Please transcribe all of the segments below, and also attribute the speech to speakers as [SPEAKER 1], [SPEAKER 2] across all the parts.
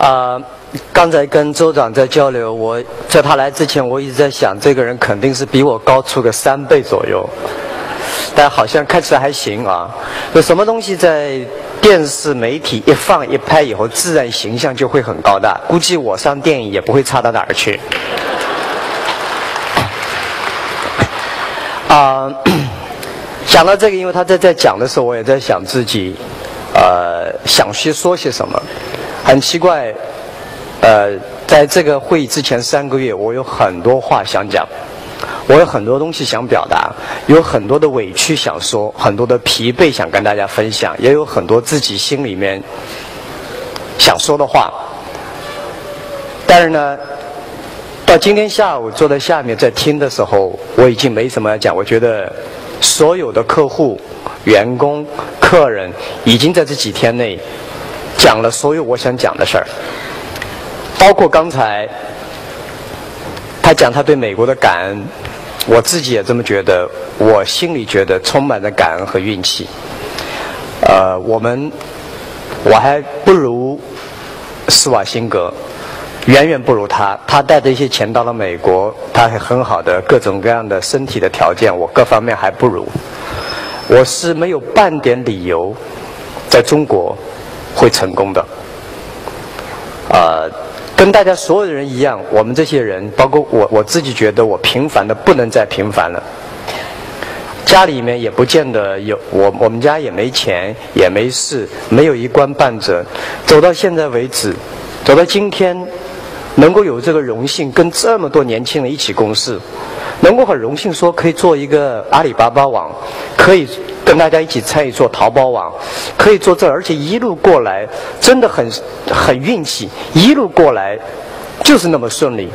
[SPEAKER 1] 啊，刚才跟州长在交流，我在他来之前，我一直在想，这个人肯定是比我高出个三倍左右，但好像看起来还行啊。有什么东西在电视媒体一放一拍以后，自然形象就会很高大。估计我上电影也不会差到哪儿去。啊，讲到这个，因为他在在讲的时候，我也在想自己，呃，想去说些什么。很奇怪，呃，在这个会议之前三个月，我有很多话想讲，我有很多东西想表达，有很多的委屈想说，很多的疲惫想跟大家分享，也有很多自己心里面想说的话。但是呢，到今天下午坐在下面在听的时候，我已经没什么要讲。我觉得所有的客户、员工、客人已经在这几天内。讲了所有我想讲的事儿，包括刚才他讲他对美国的感恩，我自己也这么觉得，我心里觉得充满着感恩和运气。呃，我们我还不如施瓦辛格，远远不如他。他带着一些钱到了美国，他还很好的各种各样的身体的条件，我各方面还不如。我是没有半点理由在中国。会成功的，啊，跟大家所有的人一样，我们这些人，包括我，我自己觉得我平凡的不能再平凡了。家里面也不见得有我，我们家也没钱，也没事，没有一官半职，走到现在为止，走到今天，能够有这个荣幸跟这么多年轻人一起共事，能够很荣幸说可以做一个阿里巴巴网，可以。跟大家一起参与做淘宝网，可以做这，而且一路过来真的很很运气，一路过来就是那么顺利。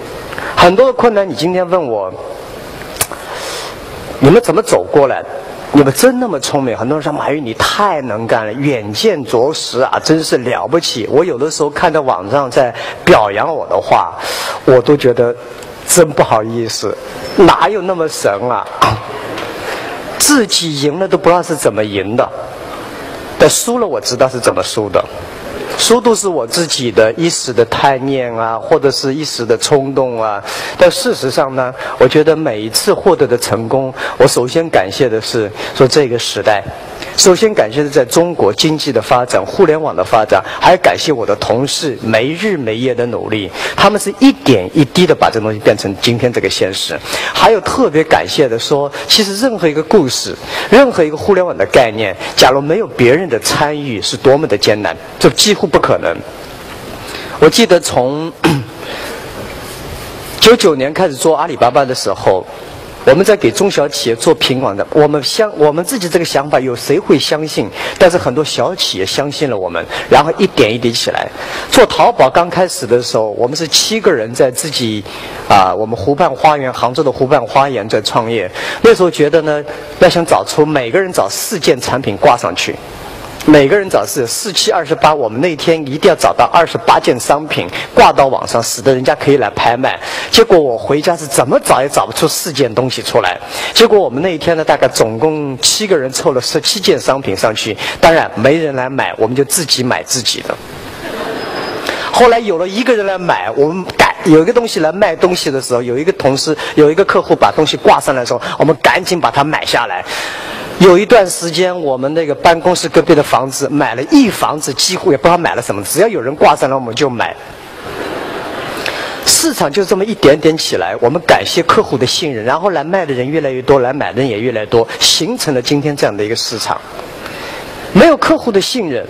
[SPEAKER 1] 很多的困难，你今天问我，你们怎么走过来？你们真那么聪明？很多人说马云你太能干了，远见卓识啊，真是了不起。我有的时候看到网上在表扬我的话，我都觉得真不好意思，哪有那么神啊？自己赢了都不知道是怎么赢的，但输了我知道是怎么输的。输都是我自己的一时的贪念啊，或者是一时的冲动啊。但事实上呢，我觉得每一次获得的成功，我首先感谢的是说这个时代。首先感谢的在中国经济的发展、互联网的发展，还要感谢我的同事没日没夜的努力。他们是一点一滴的把这东西变成今天这个现实。还有特别感谢的说，其实任何一个故事，任何一个互联网的概念，假如没有别人的参与，是多么的艰难，这几乎不可能。我记得从九九年开始做阿里巴巴的时候。我们在给中小企业做平网的，我们相我们自己这个想法有谁会相信？但是很多小企业相信了我们，然后一点一点起来。做淘宝刚开始的时候，我们是七个人在自己啊，我们湖畔花园，杭州的湖畔花园在创业。那时候觉得呢，要想找出每个人找四件产品挂上去。每个人找是四七二十八，我们那天一定要找到二十八件商品挂到网上，使得人家可以来拍卖。结果我回家是怎么找也找不出四件东西出来。结果我们那一天呢，大概总共七个人凑了十七件商品上去，当然没人来买，我们就自己买自己的。后来有了一个人来买，我们赶有一个东西来卖东西的时候，有一个同事有一个客户把东西挂上来的时候，我们赶紧把它买下来。有一段时间，我们那个办公室隔壁的房子买了一房子，几乎也不知道买了什么，只要有人挂上来，我们就买。市场就这么一点点起来，我们感谢客户的信任，然后来卖的人越来越多，来买的人也越来越多，形成了今天这样的一个市场。没有客户的信任，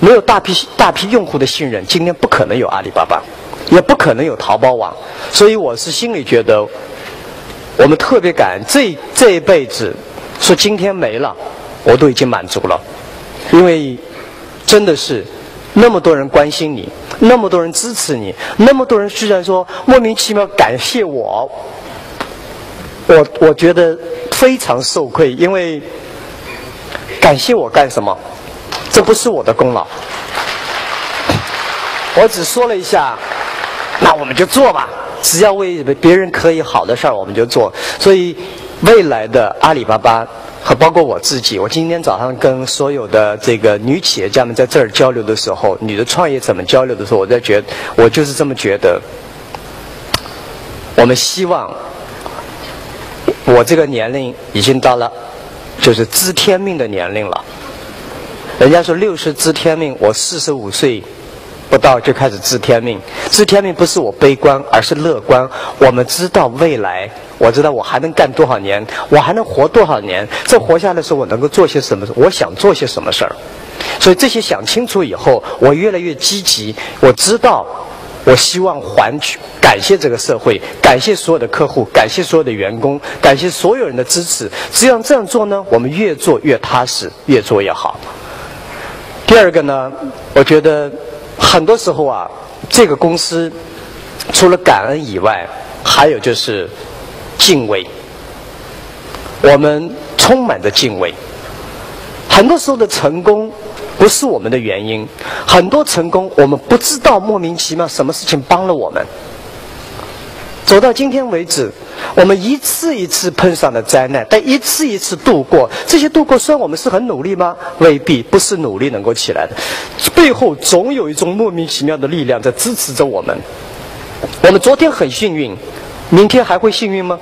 [SPEAKER 1] 没有大批大批用户的信任，今天不可能有阿里巴巴，也不可能有淘宝网。所以我是心里觉得，我们特别感恩这这一辈子。说今天没了，我都已经满足了，因为真的是那么多人关心你，那么多人支持你，那么多人居然说莫名其妙感谢我，我我觉得非常受愧，因为感谢我干什么？这不是我的功劳，我只说了一下，那我们就做吧，只要为别人可以好的事儿，我们就做，所以。未来的阿里巴巴和包括我自己，我今天早上跟所有的这个女企业家们在这儿交流的时候，女的创业者们交流的时候，我在觉，我就是这么觉得。我们希望，我这个年龄已经到了，就是知天命的年龄了。人家说六十知天命，我四十五岁。不到就开始知天命，知天命不是我悲观，而是乐观。我们知道未来，我知道我还能干多少年，我还能活多少年。这活下来的时候，我能够做些什么？我想做些什么事儿？所以这些想清楚以后，我越来越积极。我知道，我希望还去感谢这个社会，感谢所有的客户，感谢所有的员工，感谢所有人的支持。只要这样做呢，我们越做越踏实，越做越好。第二个呢，我觉得。很多时候啊，这个公司除了感恩以外，还有就是敬畏。我们充满着敬畏。很多时候的成功不是我们的原因，很多成功我们不知道莫名其妙什么事情帮了我们。走到今天为止，我们一次一次碰上的灾难，但一次一次度过。这些度过，算我们是很努力吗？未必，不是努力能够起来的。背后总有一种莫名其妙的力量在支持着我们。我们昨天很幸运，明天还会幸运吗？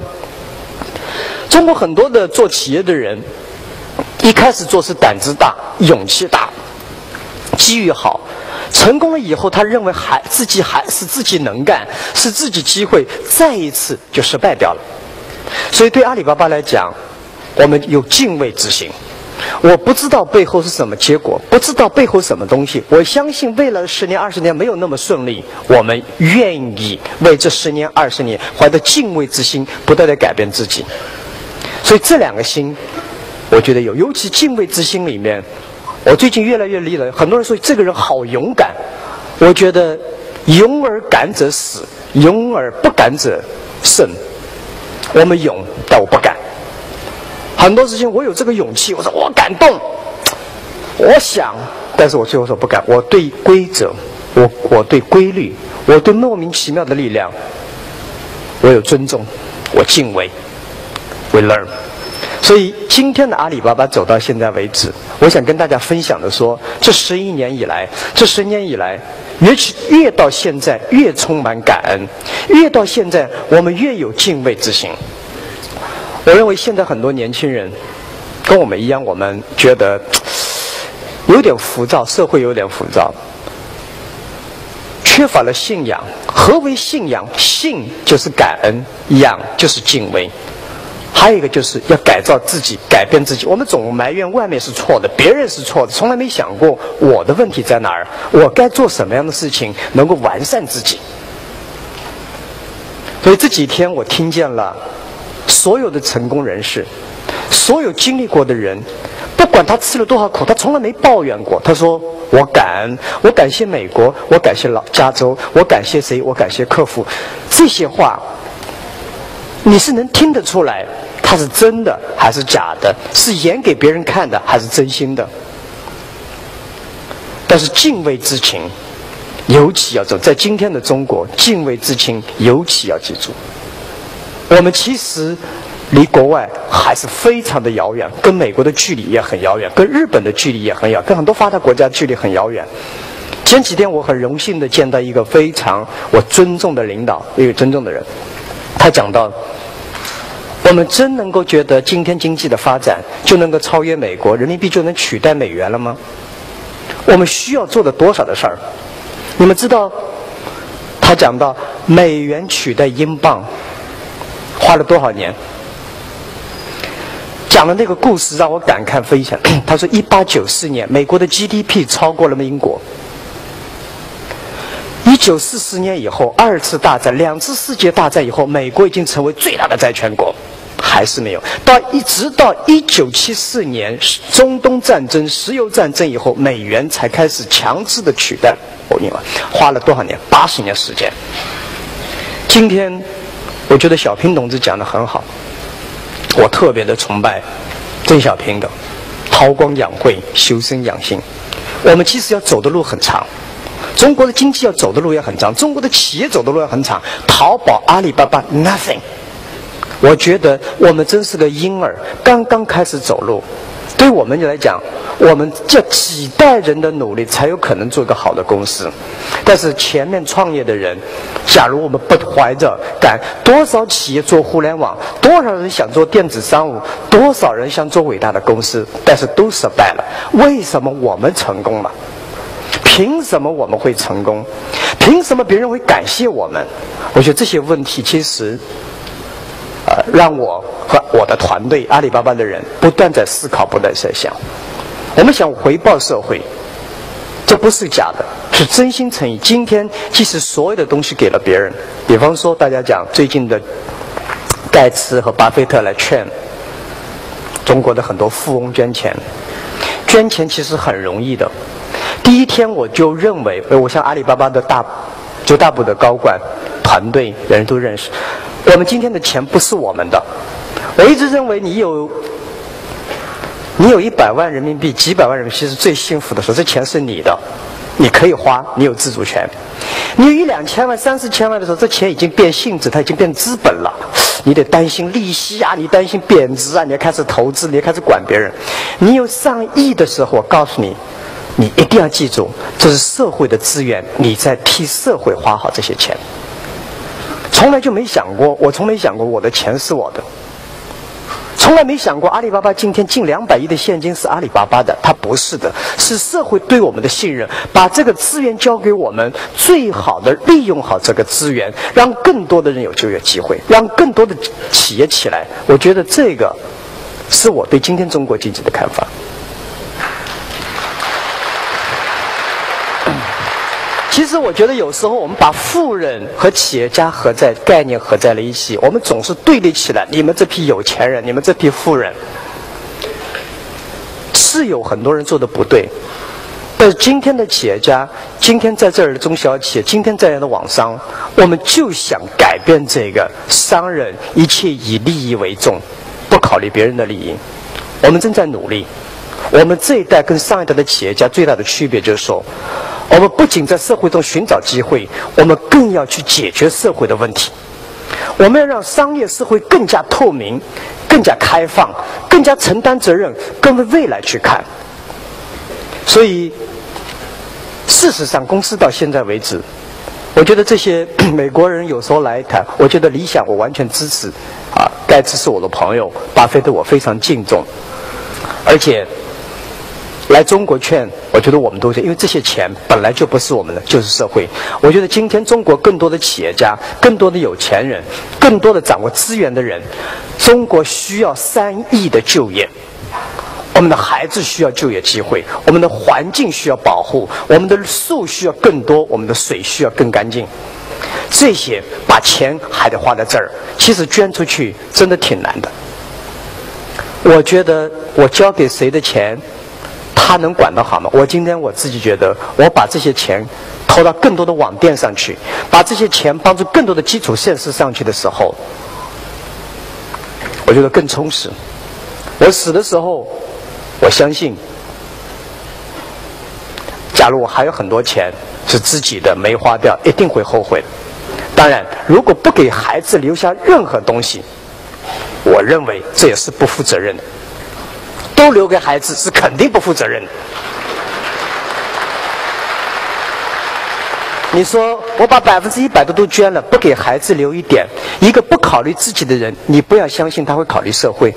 [SPEAKER 1] 中国很多的做企业的人，一开始做是胆子大、勇气大、机遇好。成功了以后，他认为还自己还是自己能干，是自己机会，再一次就失败掉了。所以对阿里巴巴来讲，我们有敬畏之心。我不知道背后是什么结果，不知道背后什么东西。我相信未来的十年、二十年没有那么顺利。我们愿意为这十年、二十年怀着敬畏之心，不断的改变自己。所以这两个心，我觉得有，尤其敬畏之心里面。我最近越来越厉害，很多人说这个人好勇敢。我觉得勇而敢者死，勇而不敢者胜。我们勇，但我不敢。很多事情我有这个勇气，我说我敢动，我想，但是我最后说不敢。我对规则，我我对规律，我对莫名其妙的力量，我有尊重，我敬畏。We learn。所以今天的阿里巴巴走到现在为止，我想跟大家分享的说，这十一年以来，这十年以来，越去越到现在越充满感恩，越到现在我们越有敬畏之心。我认为现在很多年轻人跟我们一样，我们觉得有点浮躁，社会有点浮躁，缺乏了信仰。何为信仰？信就是感恩，仰就是敬畏。还有一个就是要改造自己，改变自己。我们总埋怨外面是错的，别人是错的，从来没想过我的问题在哪儿，我该做什么样的事情能够完善自己。所以这几天我听见了所有的成功人士，所有经历过的人，不管他吃了多少苦，他从来没抱怨过。他说：“我感恩，我感谢美国，我感谢老加州，我感谢谁？我感谢客户。”这些话，你是能听得出来。他是真的还是假的？是演给别人看的还是真心的？但是敬畏之情尤其要走，在今天的中国，敬畏之情尤其要记住。我们其实离国外还是非常的遥远，跟美国的距离也很遥远，跟日本的距离也很遥，跟很多发达国家距离很遥远。前几天我很荣幸的见到一个非常我尊重的领导，一个尊重的人，他讲到。我们真能够觉得今天经济的发展就能够超越美国，人民币就能取代美元了吗？我们需要做的多少的事儿？你们知道，他讲到美元取代英镑花了多少年？讲的那个故事让我感慨非常。他说，一八九四年，美国的 GDP 超过了英国。一九四四年以后，二次大战、两次世界大战以后，美国已经成为最大的债权国。还是没有到一直到一九七四年中东战争、石油战争以后，美元才开始强制的取代欧元，花了多少年？八十年时间。今天，我觉得小平同志讲的很好，我特别的崇拜邓小平的韬光养晦、修身养性。我们其实要走的路很长，中国的经济要走的路也很长，中国的企业走的路也很长。淘宝、阿里巴巴，nothing。我觉得我们真是个婴儿，刚刚开始走路。对我们来讲，我们这几代人的努力才有可能做一个好的公司。但是前面创业的人，假如我们不怀着敢，多少企业做互联网，多少人想做电子商务，多少人想做伟大的公司，但是都失败了。为什么我们成功了？凭什么我们会成功？凭什么别人会感谢我们？我觉得这些问题其实。让我和我的团队阿里巴巴的人不断在思考，不断在想。我们想回报社会，这不是假的，是真心诚意。今天即使所有的东西给了别人，比方说大家讲最近的盖茨和巴菲特来劝中国的很多富翁捐钱，捐钱其实很容易的。第一天我就认为，我像阿里巴巴的大就大部的高管团队人都认识。我们今天的钱不是我们的。我一直认为，你有你有一百万人民币、几百万人民币是最幸福的时候，这钱是你的，你可以花，你有自主权。你有一两千万、三四千万的时候，这钱已经变性质，它已经变资本了，你得担心利息啊，你担心贬值啊，你要开始投资，你要开始管别人。你有上亿的时候，我告诉你，你一定要记住，这是社会的资源，你在替社会花好这些钱。从来就没想过，我从没想过我的钱是我的，从来没想过阿里巴巴今天近两百亿的现金是阿里巴巴的，它不是的，是社会对我们的信任，把这个资源交给我们，最好的利用好这个资源，让更多的人有就业机会，让更多的企业起来。我觉得这个是我对今天中国经济的看法。其实我觉得有时候我们把富人和企业家合在概念合在了一起，我们总是对立起来。你们这批有钱人，你们这批富人，是有很多人做的不对。但是今天的企业家，今天在这儿的中小企业，今天在这儿的网商，我们就想改变这个商人一切以利益为重，不考虑别人的利益。我们正在努力。我们这一代跟上一代的企业家最大的区别就是说。我们不仅在社会中寻找机会，我们更要去解决社会的问题。我们要让商业社会更加透明、更加开放、更加承担责任，更为未来去看。所以，事实上，公司到现在为止，我觉得这些 美国人有时候来谈，我觉得理想我完全支持。啊，盖茨是我的朋友，巴菲特我非常敬重，而且。来中国劝，我觉得我们都是，因为这些钱本来就不是我们的，就是社会。我觉得今天中国更多的企业家、更多的有钱人、更多的掌握资源的人，中国需要三亿的就业。我们的孩子需要就业机会，我们的环境需要保护，我们的树需要更多，我们的水需要更干净。这些把钱还得花在这儿，其实捐出去真的挺难的。我觉得我交给谁的钱？他能管得好吗？我今天我自己觉得，我把这些钱投到更多的网店上去，把这些钱帮助更多的基础设施上去的时候，我觉得更充实。我死的时候，我相信，假如我还有很多钱是自己的没花掉，一定会后悔。当然，如果不给孩子留下任何东西，我认为这也是不负责任的。都留给孩子是肯定不负责任的。你说我把百分之一百的都捐了，不给孩子留一点，一个不考虑自己的人，你不要相信他会考虑社会。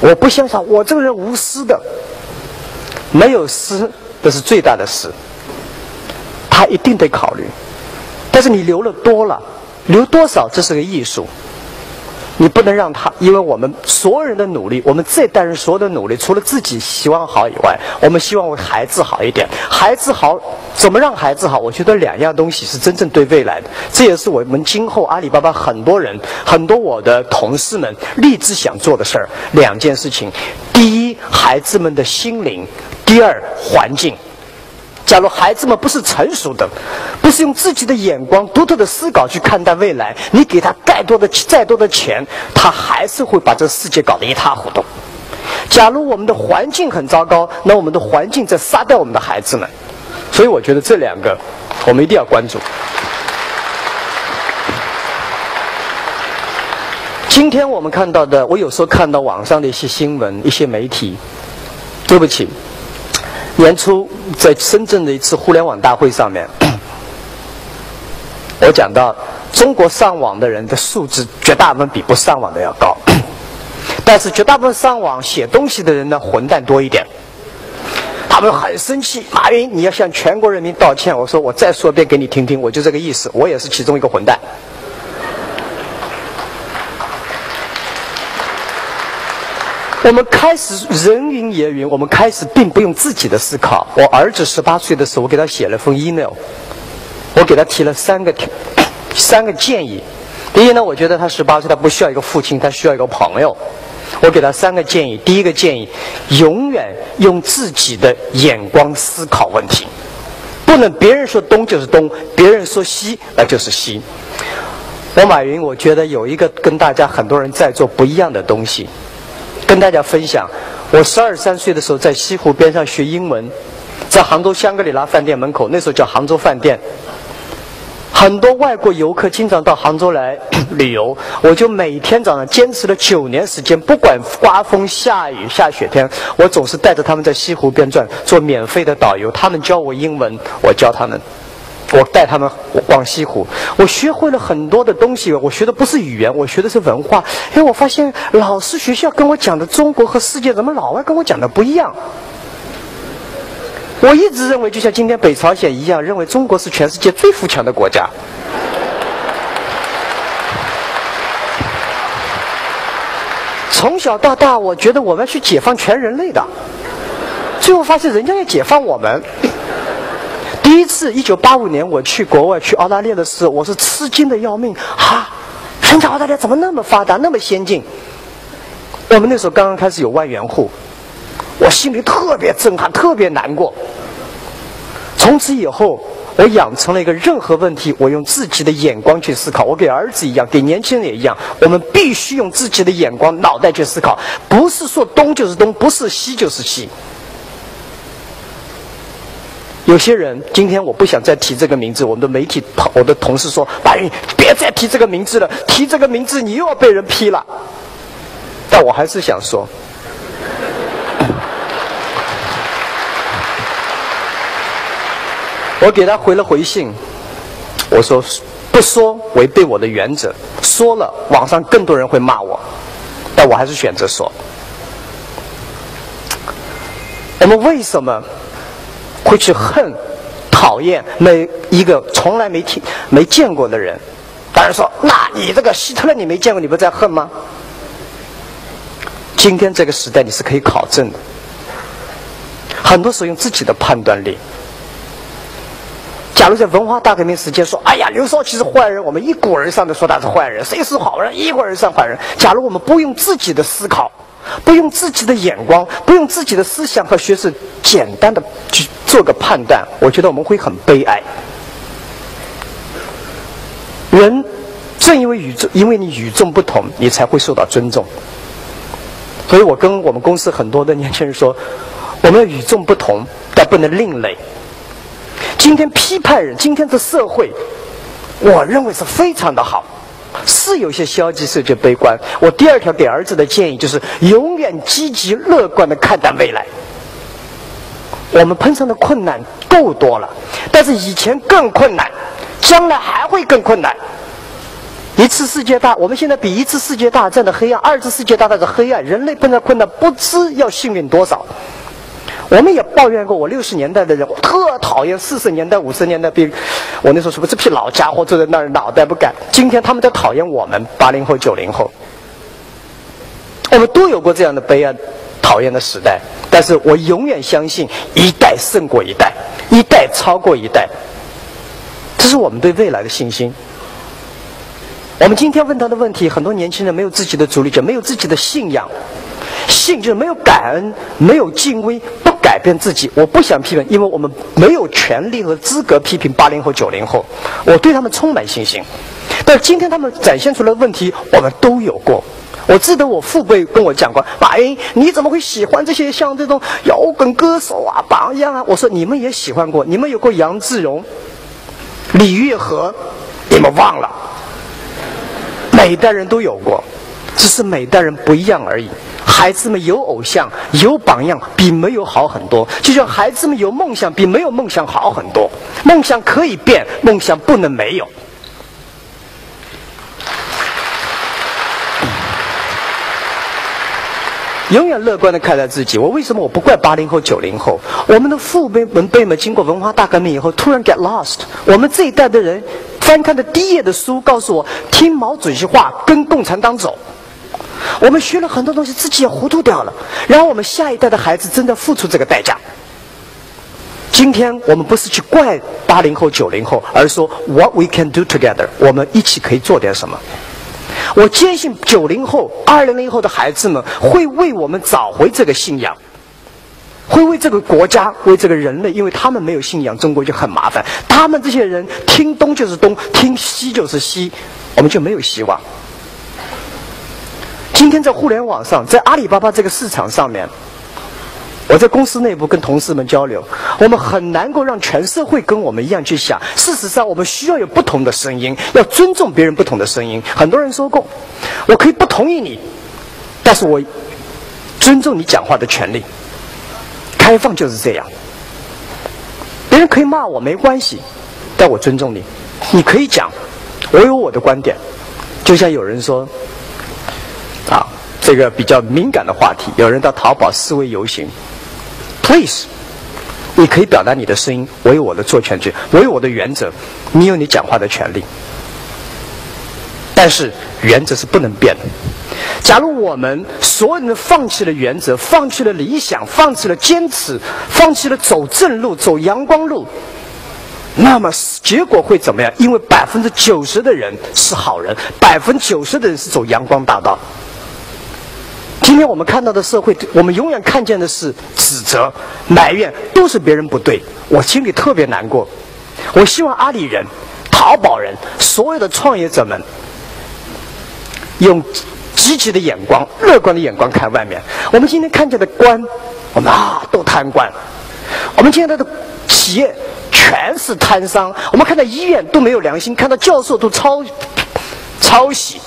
[SPEAKER 1] 我不相信我这个人无私的，没有私这是最大的私。他一定得考虑，但是你留了多了，留多少这是个艺术。你不能让他，因为我们所有人的努力，我们这代人所有的努力，除了自己希望好以外，我们希望为孩子好一点。孩子好，怎么让孩子好？我觉得两样东西是真正对未来的。这也是我们今后阿里巴巴很多人、很多我的同事们立志想做的事儿。两件事情：第一，孩子们的心灵；第二，环境。假如孩子们不是成熟的，不是用自己的眼光、独特的思考去看待未来，你给他再多的、再多的钱，他还是会把这个世界搞得一塌糊涂。假如我们的环境很糟糕，那我们的环境在杀掉我们的孩子们。所以，我觉得这两个我们一定要关注。今天我们看到的，我有时候看到网上的一些新闻、一些媒体，对不起，年初在深圳的一次互联网大会上面，我讲到中国上网的人的素质，绝大部分比不上网的要高，但是绝大部分上网写东西的人呢，混蛋多一点。他们很生气，马云，你要向全国人民道歉。我说，我再说一遍给你听听，我就这个意思，我也是其中一个混蛋。我们开始人云也云，我们开始并不用自己的思考。我儿子十八岁的时候，我给他写了封 email，我给他提了三个三个建议。第一呢，我觉得他十八岁，他不需要一个父亲，他需要一个朋友。我给他三个建议。第一个建议，永远用自己的眼光思考问题，不能别人说东就是东，别人说西那就是西。我马云，我觉得有一个跟大家很多人在做不一样的东西，跟大家分享。我十二三岁的时候在西湖边上学英文，在杭州香格里拉饭店门口，那时候叫杭州饭店。很多外国游客经常到杭州来旅游，我就每天早上坚持了九年时间，不管刮风下雨下雪天，我总是带着他们在西湖边转，做免费的导游。他们教我英文，我教他们，我带他们逛西湖。我学会了很多的东西，我学的不是语言，我学的是文化。因为我发现老师学校跟我讲的中国和世界，怎么老外跟我讲的不一样？我一直认为，就像今天北朝鲜一样，认为中国是全世界最富强的国家。从小到大，我觉得我们要去解放全人类的，最后发现人家要解放我们。第一次，一九八五年我去国外去澳大利亚的时候，我是吃惊的要命啊！人家澳大利亚怎么那么发达，那么先进？我们那时候刚刚开始有万元户。我心里特别震撼，特别难过。从此以后，我养成了一个任何问题，我用自己的眼光去思考。我给儿子一样，给年轻人也一样，我们必须用自己的眼光、脑袋去思考，不是说东就是东，不是西就是西。有些人，今天我不想再提这个名字。我们的媒体，我的同事说：“白云，别再提这个名字了，提这个名字你又要被人批了。”但我还是想说。我给他回了回信，我说不说违背我的原则，说了网上更多人会骂我，但我还是选择说。我们为什么会去恨、讨厌每一个从来没听、没见过的人？当然说，那你这个希特勒你没见过，你不在恨吗？今天这个时代你是可以考证的，很多时候用自己的判断力。假如在文化大革命时间说：“哎呀，刘少奇是坏人”，我们一股而上的说他是坏人，谁是好人？一股而上坏人。假如我们不用自己的思考，不用自己的眼光，不用自己的思想和学识，简单的去做个判断，我觉得我们会很悲哀。人正因为与众，因为你与众不同，你才会受到尊重。所以我跟我们公司很多的年轻人说：“我们要与众不同，但不能另类。”今天批判人，今天的社会，我认为是非常的好，是有些消极，是有些悲观。我第二条给儿子的建议就是：永远积极乐观的看待未来。我们碰上的困难够多了，但是以前更困难，将来还会更困难。一次世界大，我们现在比一次世界大战的黑暗，二次世界大战的黑暗，人类碰到困难不知要幸运多少。我们也抱怨过，我六十年代的人，特讨厌四十年代、五十年代兵。我那时候说，这批老家伙坐在那儿，脑袋不改。今天他们在讨厌我们八零后、九零后。我们都有过这样的悲哀、讨厌的时代，但是我永远相信一代胜过一代，一代超过一代。这是我们对未来的信心。我们今天问他的问题，很多年轻人没有自己的主力者，没有自己的信仰。信就是没有感恩，没有敬畏，不改变自己。我不想批评，因为我们没有权利和资格批评八零后、九零后。我对他们充满信心，但今天他们展现出来的问题，我们都有过。我记得我父辈跟我讲过：“马云，你怎么会喜欢这些像这种摇滚歌手啊、榜样啊？”我说：“你们也喜欢过，你们有过杨志荣、李玉和，你们忘了？每一代人都有过。”只是每代人不一样而已。孩子们有偶像、有榜样，比没有好很多。就像孩子们有梦想，比没有梦想好很多。梦想可以变，梦想不能没有。永远乐观的看待自己。我为什么我不怪八零后、九零后？我们的父辈们辈们经过文化大革命以后，突然 get lost。我们这一代的人翻看的第一页的书，告诉我听毛主席话，跟共产党走。我们学了很多东西，自己也糊涂掉了。然后我们下一代的孩子真的付出这个代价。今天我们不是去怪八零后、九零后，而是说 What we can do together，我们一起可以做点什么。我坚信九零后、二零零后的孩子们会为我们找回这个信仰，会为这个国家、为这个人类，因为他们没有信仰，中国就很麻烦。他们这些人听东就是东，听西就是西，我们就没有希望。今天在互联网上，在阿里巴巴这个市场上面。我在公司内部跟同事们交流，我们很难够让全社会跟我们一样去想。事实上，我们需要有不同的声音，要尊重别人不同的声音。很多人说过，我可以不同意你，但是我尊重你讲话的权利。开放就是这样，别人可以骂我没关系，但我尊重你。你可以讲，我有我的观点。就像有人说，啊，这个比较敏感的话题，有人到淘宝示威游行。Please，你可以表达你的声音，我有我的做权权，我有我的原则，你有你讲话的权利。但是原则是不能变的。假如我们所有人放弃了原则，放弃了理想，放弃了坚持，放弃了走正路、走阳光路，那么结果会怎么样？因为百分之九十的人是好人，百分之九十的人是走阳光大道。今天我们看到的社会，我们永远看见的是指责、埋怨，都是别人不对。我心里特别难过。我希望阿里人、淘宝人、所有的创业者们，用积极的眼光、乐观的眼光看外面。我们今天看见的官，我们啊都贪官；我们现在的企业全是贪商；我们看到医院都没有良心，看到教授都抄抄袭。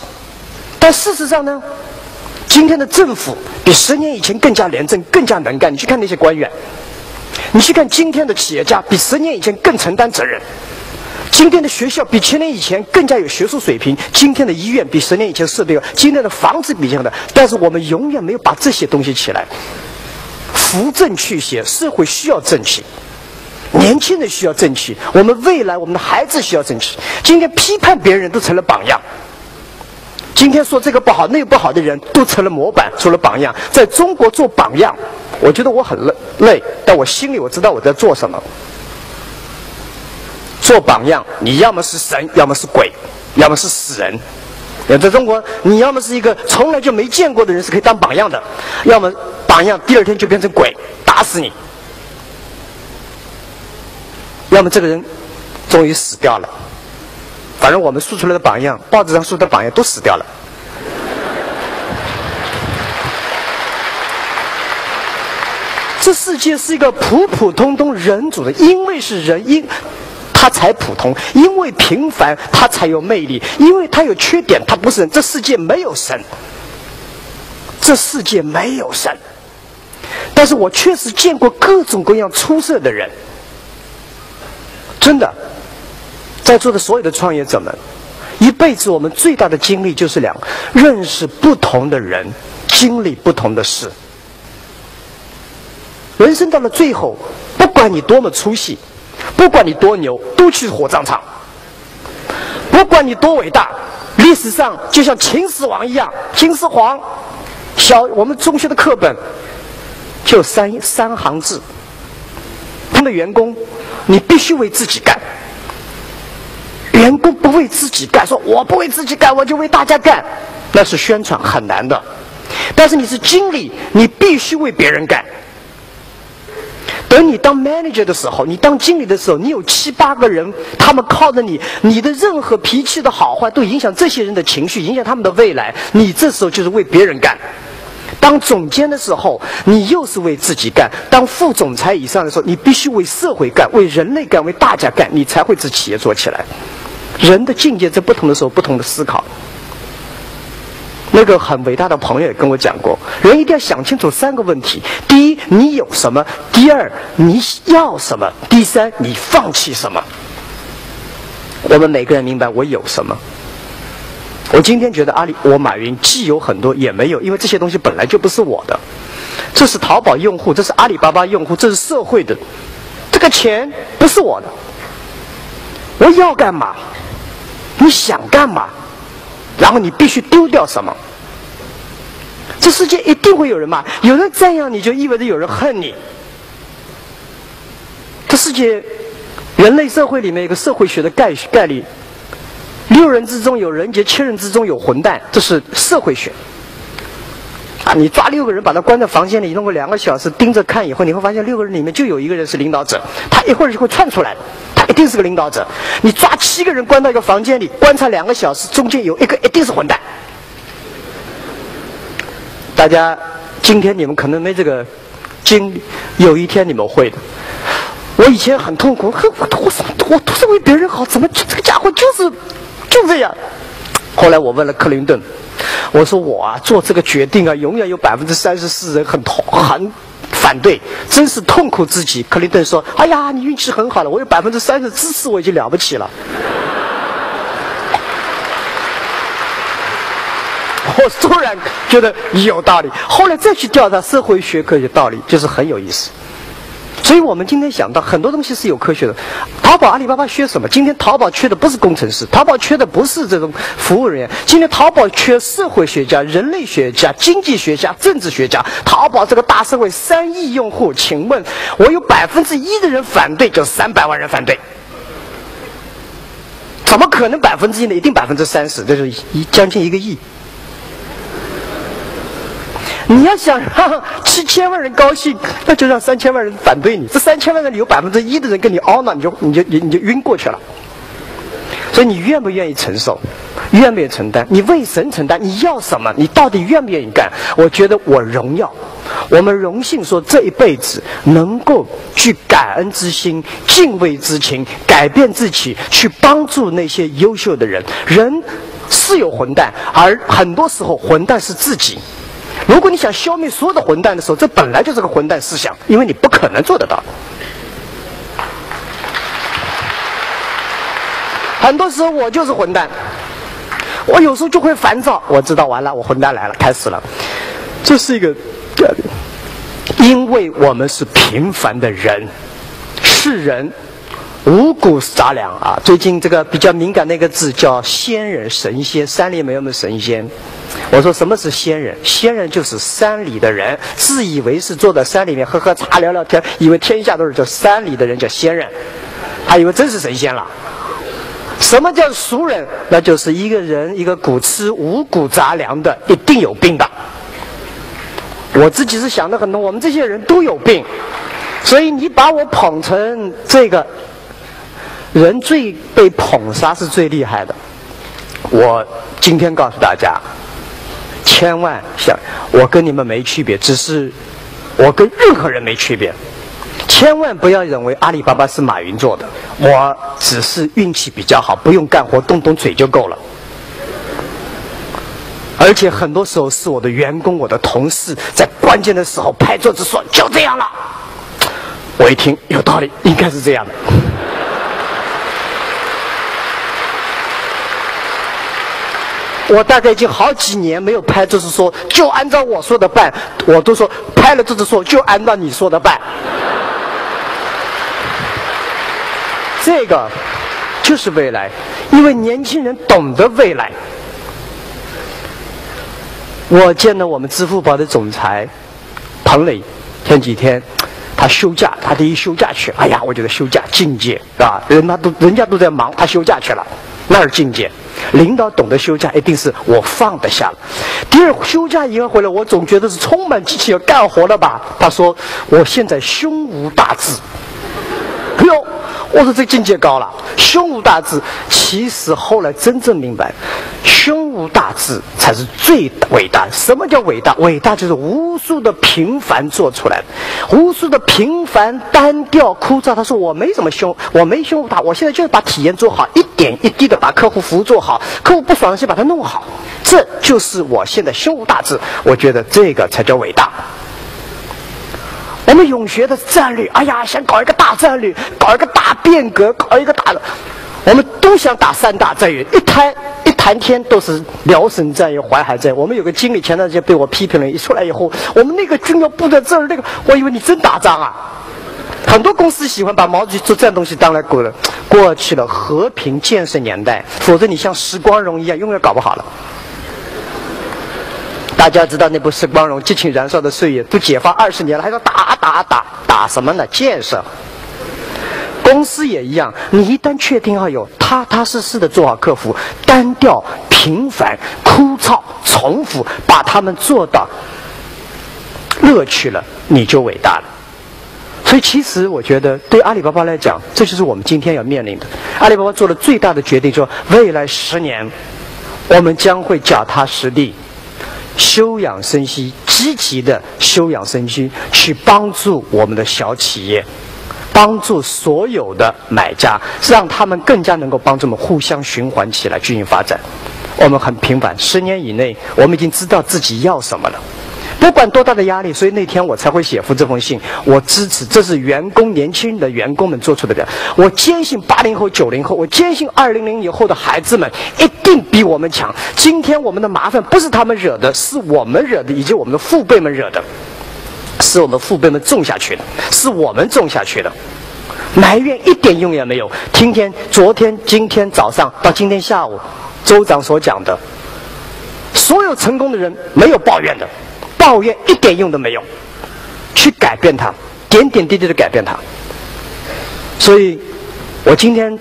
[SPEAKER 1] 但事实上呢？今天的政府比十年以前更加廉政、更加能干。你去看那些官员，你去看今天的企业家比十年以前更承担责任。今天的学校比十年以前更加有学术水平。今天的医院比十年以前设备。今天的房子比这样的，但是我们永远没有把这些东西起来。扶正去邪，社会需要正气，年轻人需要正气，我们未来我们的孩子需要正气。今天批判别人都成了榜样。今天说这个不好那个不好的人都成了模板，成了榜样。在中国做榜样，我觉得我很累，累，但我心里我知道我在做什么。做榜样，你要么是神，要么是鬼，要么是死人。在中国，你要么是一个从来就没见过的人，是可以当榜样的；要么榜样第二天就变成鬼，打死你；要么这个人终于死掉了。反正我们输出来的榜样，报纸上输的榜样都死掉了。这世界是一个普普通通人组的，因为是人，因他才普通；因为平凡，他才有魅力；因为他有缺点，他不是人。这世界没有神，这世界没有神。但是我确实见过各种各样出色的人，真的。在座的所有的创业者们，一辈子我们最大的经历就是两：认识不同的人，经历不同的事。人生到了最后，不管你多么出息，不管你多牛，都去火葬场；不管你多伟大，历史上就像秦始皇一样，秦始皇小我们中学的课本就三三行字：他的员工，你必须为自己干。员工不为自己干，说我不为自己干，我就为大家干，那是宣传很难的。但是你是经理，你必须为别人干。等你当 manager 的时候，你当经理的时候，你有七八个人，他们靠着你，你的任何脾气的好坏都影响这些人的情绪，影响他们的未来。你这时候就是为别人干。当总监的时候，你又是为自己干；当副总裁以上的时候，你必须为社会干，为人类干，为大家干，你才会这企业做起来。人的境界在不同的时候，不同的思考。那个很伟大的朋友也跟我讲过，人一定要想清楚三个问题：第一，你有什么；第二，你要什么；第三，你放弃什么。我们每个人明白我有什么。我今天觉得阿里，我马云既有很多，也没有，因为这些东西本来就不是我的。这是淘宝用户，这是阿里巴巴用户，这是社会的。这个钱不是我的，我要干嘛？你想干嘛？然后你必须丢掉什么？这世界一定会有人骂，有人赞扬你就意味着有人恨你。这世界，人类社会里面有个社会学的概概率。六人之中有人杰，七人之中有混蛋，这是社会学。啊，你抓六个人，把他关在房间里，弄个两个小时盯着看，以后你会发现六个人里面就有一个人是领导者，他一会儿就会窜出来，一定是个领导者。你抓七个人关到一个房间里，观察两个小时，中间有一个一定是混蛋。大家，今天你们可能没这个经历，有一天你们会的。我以前很痛苦，我我我都是为别人好，怎么就这个家伙就是？就这样，后来我问了克林顿，我说我啊做这个决定啊，永远有百分之三十四人很痛很反对，真是痛苦至极。克林顿说：“哎呀，你运气很好了，我有百分之三十支持，我已经了不起了。” 我突然觉得有道理，后来再去调查社会学科有道理，就是很有意思。所以我们今天想到很多东西是有科学的。淘宝、阿里巴巴缺什么？今天淘宝缺的不是工程师，淘宝缺的不是这种服务人员。今天淘宝缺社会学家、人类学家、经济学家、政治学家。淘宝这个大社会三亿用户，请问我有百分之一的人反对，就三百万人反对，怎么可能百分之一呢？一定百分之三十，这是一将近一个亿。你要想让七千万人高兴，那就让三千万人反对你。这三千万人里有百分之一的人跟你凹呢，你就你就你你就晕过去了。所以你愿不愿意承受？愿不愿意承担？你为神承担？你要什么？你到底愿不愿意干？我觉得我荣耀，我们荣幸说这一辈子能够去感恩之心、敬畏之情，改变自己，去帮助那些优秀的人。人是有混蛋，而很多时候混蛋是自己。如果你想消灭所有的混蛋的时候，这本来就是个混蛋思想，因为你不可能做得到。很多时候我就是混蛋，我有时候就会烦躁。我知道完了，我混蛋来了，开始了。这是一个，因为我们是平凡的人，是人。五谷杂粮啊！最近这个比较敏感的一个字叫仙人、神仙。山里没有没有神仙？我说什么是仙人？仙人就是山里的人，自以为是坐在山里面喝喝茶、聊聊天，以为天下都是叫山里的人叫仙人，还以为真是神仙了。什么叫俗人？那就是一个人一个谷吃五谷杂粮的，一定有病的。我自己是想的很多，我们这些人都有病，所以你把我捧成这个。人最被捧杀是最厉害的。我今天告诉大家，千万想我跟你们没区别，只是我跟任何人没区别。千万不要认为阿里巴巴是马云做的，我只是运气比较好，不用干活，动动嘴就够了。而且很多时候是我的员工、我的同事在关键的时候拍桌子说：“就这样了。”我一听有道理，应该是这样的。我大概已经好几年没有拍，就是说就按照我说的办，我都说拍了就是说就按照你说的办。这个就是未来，因为年轻人懂得未来。我见了我们支付宝的总裁彭磊，前几天他休假，他第一休假去，哎呀，我觉得休假境界是吧？人他都人家都在忙，他休假去了，那是境界。领导懂得休假，一定是我放得下了。第二，休假以后回来，我总觉得是充满激情要干活了吧？他说：“我现在胸无大志。”哎呦，我说这境界高了，胸无大志。其实后来真正明白，胸无大志才是最伟大。什么叫伟大？伟大就是无数的平凡做出来的，无数的平凡单调枯燥。他说我没什么胸，我没胸无大，我现在就是把体验做好，一点一滴的把客户服务做好，客户不爽先把它弄好。这就是我现在胸无大志。我觉得这个才叫伟大。我们永学的战略，哎呀，想搞一个大战略，搞一个大变革，搞一个大的，我们都想打三大战略，一摊谈天都是辽沈战役、淮海战役。我们有个经理前段时间被我批评了，一出来以后，我们那个军要布在这儿，那个，我以为你真打仗啊。很多公司喜欢把毛主席做这东西当来过了，过去了和平建设年代，否则你像时光荣一样，永远搞不好了。大家知道那部《时光荣》，激情燃烧的岁月，都解放二十年了，还说打打打打什么呢？建设。公司也一样，你一旦确定要有踏踏实实的做好客服，单调、平凡、枯燥、重复，把他们做到乐趣了，你就伟大了。所以，其实我觉得，对阿里巴巴来讲，这就是我们今天要面临的。阿里巴巴做了最大的决定，说未来十年，我们将会脚踏实地、休养生息，积极的休养生息，去帮助我们的小企业，帮助所有的买家，让他们更加能够帮助我们互相循环起来，进行发展。我们很平凡，十年以内，我们已经知道自己要什么了。不管多大的压力，所以那天我才会写出这封信。我支持，这是员工年轻的员工们做出的表。我坚信八零后、九零后，我坚信二零零以后的孩子们一定比我们强。今天我们的麻烦不是他们惹的，是我们惹的，以及我们的父辈们惹的，是我们父辈们种下去的，是我们种下去的。埋怨一点用也没有。今天、昨天、今天早上到今天下午，州长所讲的，所有成功的人没有抱怨的。抱怨一点用都没有，去改变它，点点滴滴的改变它。所以，我今天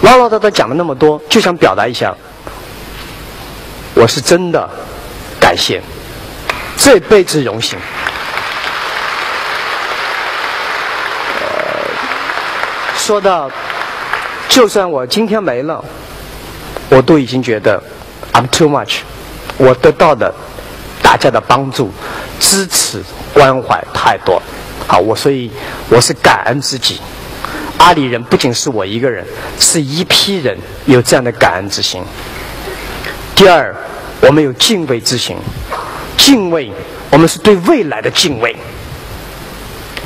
[SPEAKER 1] 唠唠叨叨讲了那么多，就想表达一下，我是真的感谢，这辈子荣幸。说到，就算我今天没了，我都已经觉得 I'm too much，我得到的。大家的帮助、支持、关怀太多，好，我所以我是感恩之极。阿里人不仅是我一个人，是一批人有这样的感恩之心。第二，我们有敬畏之心，敬畏我们是对未来的敬畏，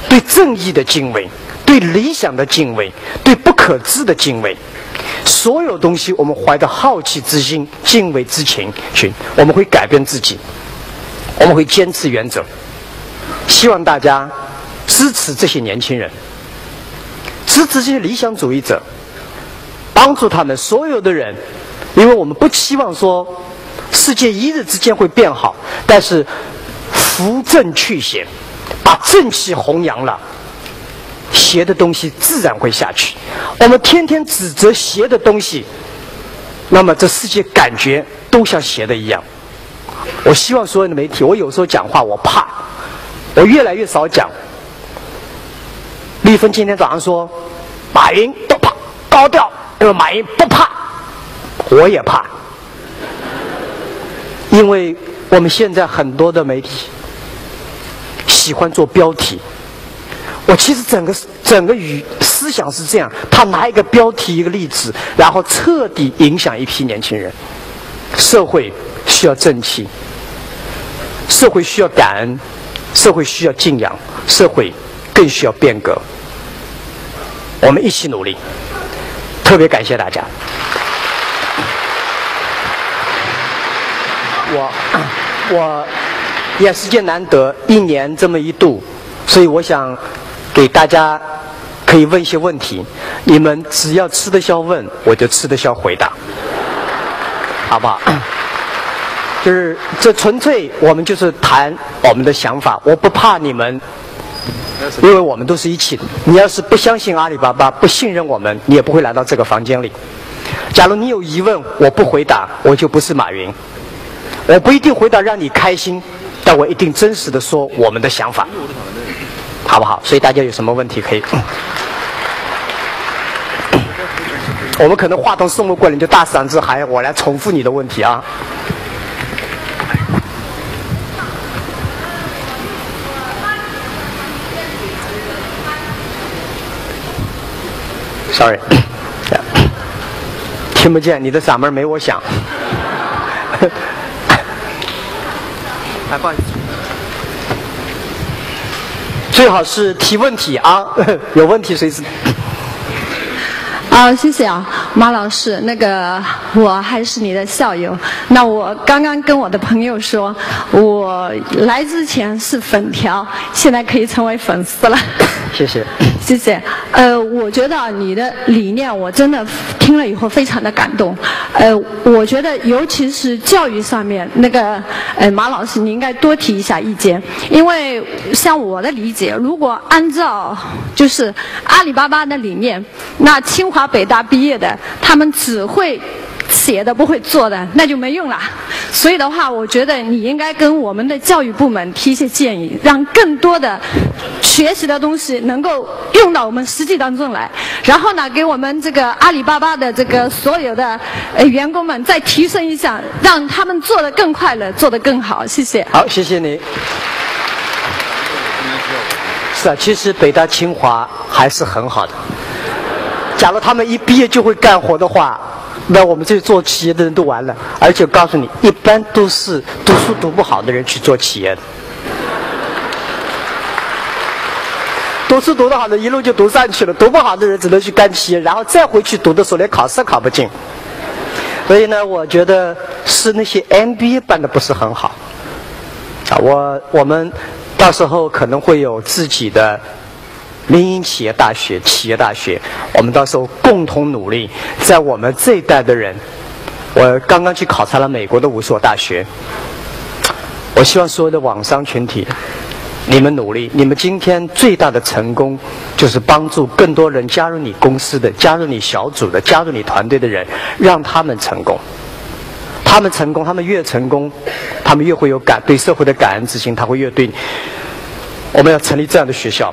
[SPEAKER 1] 对正义的敬畏，对理想的敬畏，对不可知的敬畏。所有东西，我们怀着好奇之心、敬畏之情去，我们会改变自己。我们会坚持原则，希望大家支持这些年轻人，支持这些理想主义者，帮助他们所有的人，因为我们不期望说世界一日之间会变好，但是扶正去邪，把正气弘扬了，邪的东西自然会下去。我们天天指责邪的东西，那么这世界感觉都像邪的一样。我希望所有的媒体，我有时候讲话我怕，我越来越少讲。立芬今天早上说，马云都怕高调，因为马云不怕，我也怕，因为我们现在很多的媒体喜欢做标题。我其实整个整个语思想是这样，他拿一个标题一个例子，然后彻底影响一批年轻人，社会。需要正气，社会需要感恩，社会需要敬仰，社会更需要变革。我们一起努力，特别感谢大家。我我也时间难得，一年这么一度，所以我想给大家可以问一些问题，你们只要吃得消问，我就吃得消回答，好不好？就是这纯粹，我们就是谈我们的想法。我不怕你们，因为我们都是一起的。你要是不相信阿里巴巴，不信任我们，你也不会来到这个房间里。假如你有疑问，我不回答，我就不是马云。我不一定回答让你开心，但我一定真实的说我们的想法，好不好？所以大家有什么问题可以？我们可能话筒送不过来，你就大嗓子喊，我来重复你的问题啊。Sorry，听不见，你的嗓门没我响。哎，不好意思。最好是提问题啊，有问题随时。
[SPEAKER 2] 啊，谢谢啊，马老师，那个我还是你的校友。那我刚刚跟我的朋友说，我来之前是粉条，现在可以成为粉丝了。
[SPEAKER 1] 谢谢。
[SPEAKER 2] 谢谢。呃，我觉得你的理念我真的听了以后非常的感动。呃，我觉得尤其是教育上面，那个呃马老师你应该多提一下意见，因为像我的理解，如果按照就是阿里巴巴的理念，那清华。北大毕业的，他们只会写的不会做的，那就没用了。所以的话，我觉得你应该跟我们的教育部门提一些建议，让更多的学习的东西能够用到我们实际当中来。然后呢，给我们这个阿里巴巴的这个所有的呃员工们再提升一下，让他们做的更快乐，做的更好。谢谢。
[SPEAKER 1] 好，谢谢你。是啊，其实北大清华还是很好的。假如他们一毕业就会干活的话，那我们这做企业的人都完了。而且告诉你，一般都是读书读不好的人去做企业的。读书读得好的，一路就读上去了；读不好的人只能去干企业，然后再回去读的时候，连考试考不进。所以呢，我觉得是那些 MBA 办的不是很好。啊，我我们到时候可能会有自己的。民营企业大学、企业大学，我们到时候共同努力，在我们这一代的人，我刚刚去考察了美国的五所大学。我希望所有的网商群体，你们努力，你们今天最大的成功，就是帮助更多人加入你公司的、加入你小组的、加入你团队的人，让他们成功。他们成功，他们越成功，他们越会有感对社会的感恩之心，他会越对。我们要成立这样的学校。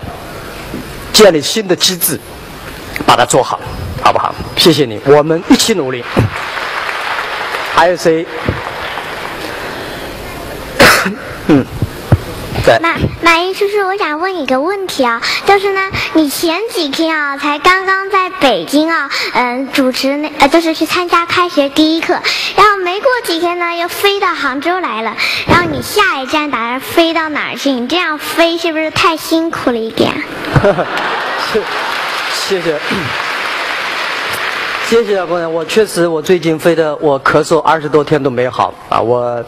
[SPEAKER 1] 建立新的机制，把它做好，好不好？谢谢你，我们一起努力。还有谁？
[SPEAKER 3] 嗯。马马云叔叔，我想问你个问题啊，就是呢，你前几天啊，才刚刚在北京啊，嗯，主持那呃，就是去参加开学第一课，然后没过几天呢，又飞到杭州来了，然后你下一站打算飞到哪儿去？你这样飞是不是太辛苦了一点？
[SPEAKER 1] 谢谢，谢谢啊，姑娘，我确实，我最近飞的，我咳嗽二十多天都没好啊，我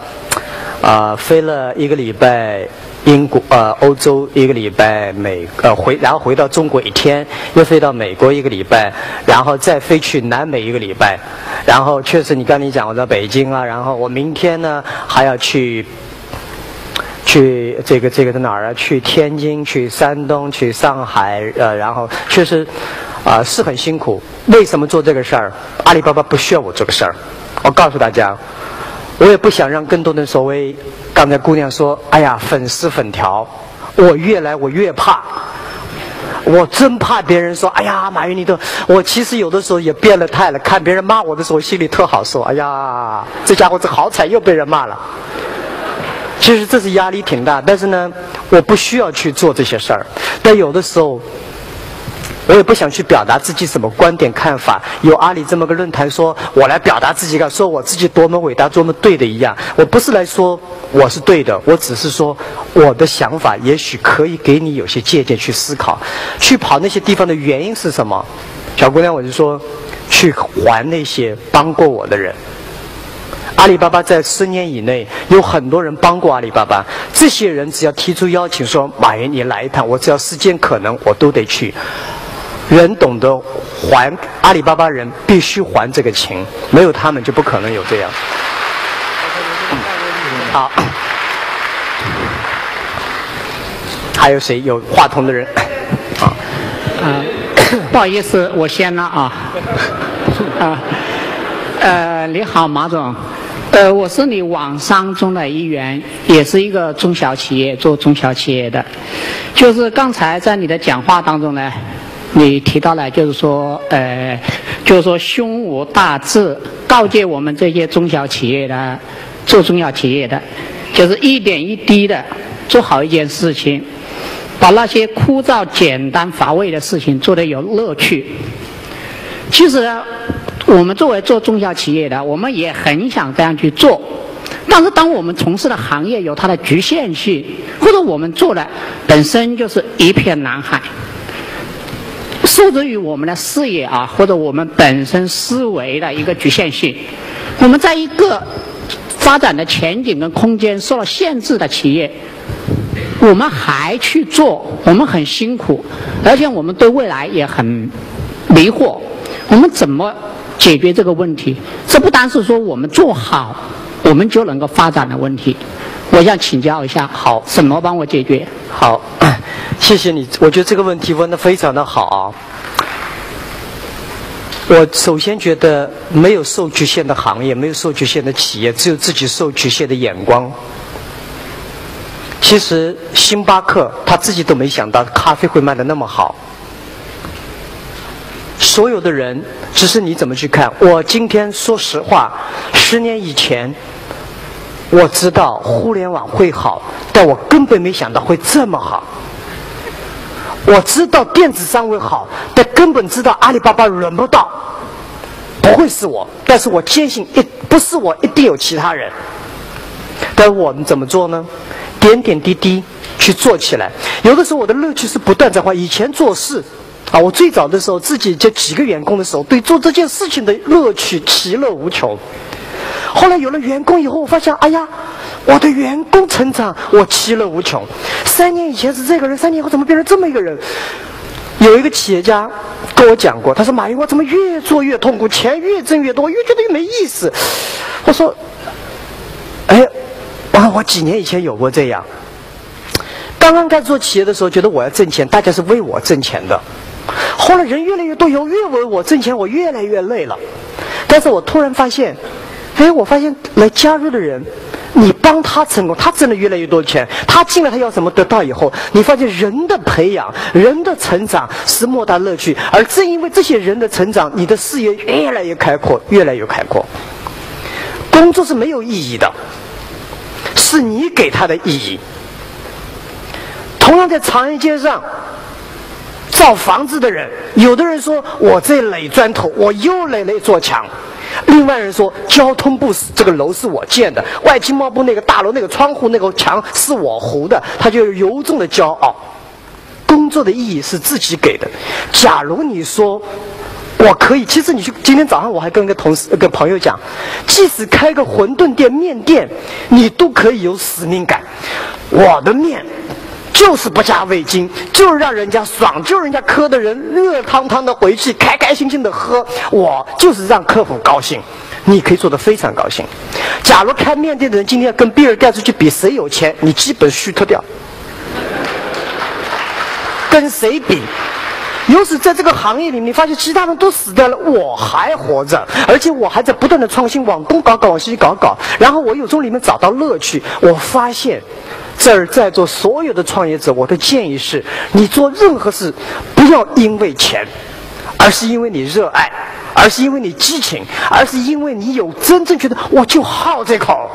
[SPEAKER 1] 啊飞了一个礼拜。英国呃，欧洲一个礼拜，美呃回，然后回到中国一天，又飞到美国一个礼拜，然后再飞去南美一个礼拜，然后确实你刚才讲我在北京啊，然后我明天呢还要去，去这个这个在哪儿啊？去天津，去山东，去上海，呃，然后确实啊是很辛苦。为什么做这个事儿？阿里巴巴不需要我做个事儿，我告诉大家。我也不想让更多的所谓刚才姑娘说：“哎呀，粉丝粉条，我越来我越怕，我真怕别人说：‘哎呀，马云你都……’我其实有的时候也变了态了，看别人骂我的时候，心里特好受。哎呀，这家伙这好惨，又被人骂了。其实这是压力挺大，但是呢，我不需要去做这些事儿。但有的时候。”我也不想去表达自己什么观点看法。有阿里这么个论坛，说我来表达自己，说我自己多么伟大、多么对的一样。我不是来说我是对的，我只是说我的想法也许可以给你有些借鉴去思考。去跑那些地方的原因是什么？小姑娘，我就说去还那些帮过我的人。阿里巴巴在十年以内有很多人帮过阿里巴巴，这些人只要提出邀请说马云你来一趟，我只要时间可能我都得去。人懂得还阿里巴巴人必须还这个情，没有他们就不可能有这样。好，还有谁有话筒的人？
[SPEAKER 4] 啊，啊，不好意思，我先了啊。啊，呃，你好，马总，呃，我是你网商中的一员，也是一个中小企业做中小企业的，就是刚才在你的讲话当中呢。你提到了，就是说，呃，就是说胸无大志，告诫我们这些中小企业的，做中小企业的，就是一点一滴的做好一件事情，把那些枯燥、简单、乏味的事情做得有乐趣。其实，我们作为做中小企业的，我们也很想这样去做，但是当我们从事的行业有它的局限性，或者我们做的本身就是一片蓝海，受制于我们的视野啊，或者我们本身思维的一个局限性，我们在一个发展的前景跟空间受到限制的企业。我们还去做，我们很辛苦，而且我们对未来也很迷惑。我们怎么解决这个问题？这不单是说我们做好，我们就能够发展的问题。我想请教一下，好，怎么帮我解决？
[SPEAKER 1] 好，谢谢你。我觉得这个问题问的非常的好啊。我首先觉得，没有受局限的行业，没有受局限的企业，只有自己受局限的眼光。其实星巴克他自己都没想到咖啡会卖的那么好。所有的人，只是你怎么去看。我今天说实话，十年以前，我知道互联网会好，但我根本没想到会这么好。我知道电子商务好，但根本知道阿里巴巴轮不到，不会是我。但是我坚信，一不是我，一定有其他人。但我们怎么做呢？点点滴滴去做起来，有的时候我的乐趣是不断在换。以前做事，啊，我最早的时候自己就几个员工的时候，对做这件事情的乐趣其乐无穷。后来有了员工以后，我发现，哎呀，我的员工成长，我其乐无穷。三年以前是这个人，三年后怎么变成这么一个人？有一个企业家跟我讲过，他说：“马云，我怎么越做越痛苦，钱越挣越多，越觉得越没意思。”我说：“哎。”啊，我几年以前有过这样。刚刚开始做企业的时候，觉得我要挣钱，大家是为我挣钱的。后来人越来越多，以后越为我挣钱，我越来越累了。但是我突然发现，哎，我发现来加入的人，你帮他成功，他挣了越来越多的钱，他进来他要什么得到以后，你发现人的培养、人的成长是莫大乐趣。而正因为这些人的成长，你的视野越来越开阔，越来越开阔。工作是没有意义的。是你给他的意义。同样在长安街上造房子的人，有的人说我这垒砖头，我又垒了一座墙；另外人说交通部是这个楼是我建的，外经贸部那个大楼那个窗户那个墙是我糊的，他就由衷的骄傲。工作的意义是自己给的。假如你说。我可以，其实你去今天早上我还跟一个同事、跟朋友讲，即使开个馄饨店、面店，你都可以有使命感。我的面就是不加味精，就是让人家爽，就是人家喝的人热汤汤的回去，开开心心的喝。我就是让客户高兴，你可以做得非常高兴。假如开面店的人今天要跟比尔盖茨去比谁有钱，你基本虚脱掉。跟谁比？由此在这个行业里，你发现其他人都死掉了，我还活着，而且我还在不断的创新，往东搞搞，往西搞搞。然后我又从里面找到乐趣。我发现，这儿在座所有的创业者，我的建议是：你做任何事，不要因为钱，而是因为你热爱，而是因为你激情，而是因为你有真正觉得我就好这口，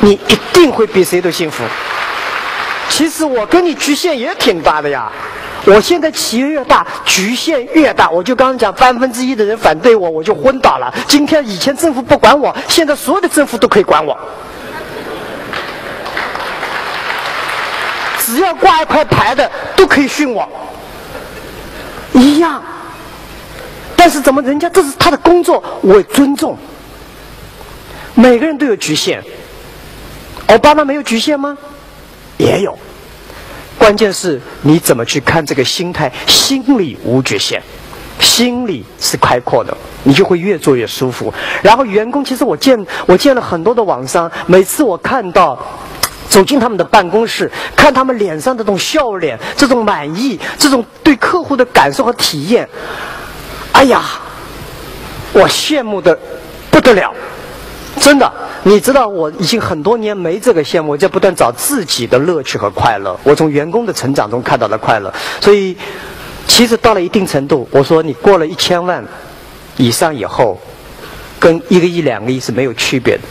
[SPEAKER 1] 你一定会比谁都幸福。其实我跟你局限也挺大的呀。我现在企业越大，局限越大。我就刚刚讲，三分之一的人反对我，我就昏倒了。今天以前政府不管我，现在所有的政府都可以管我。只要挂一块牌的，都可以训我，一样。但是怎么人家这是他的工作，我尊重。每个人都有局限，奥巴马没有局限吗？也有。关键是你怎么去看这个心态，心里无局限，心里是开阔的，你就会越做越舒服。然后员工，其实我见我见了很多的网商，每次我看到走进他们的办公室，看他们脸上这种笑脸，这种满意，这种对客户的感受和体验，哎呀，我羡慕的不得了。真的，你知道我已经很多年没这个羡慕，我在不断找自己的乐趣和快乐。我从员工的成长中看到了快乐，所以其实到了一定程度，我说你过了一千万以上以后，跟一个亿、两个亿是没有区别的。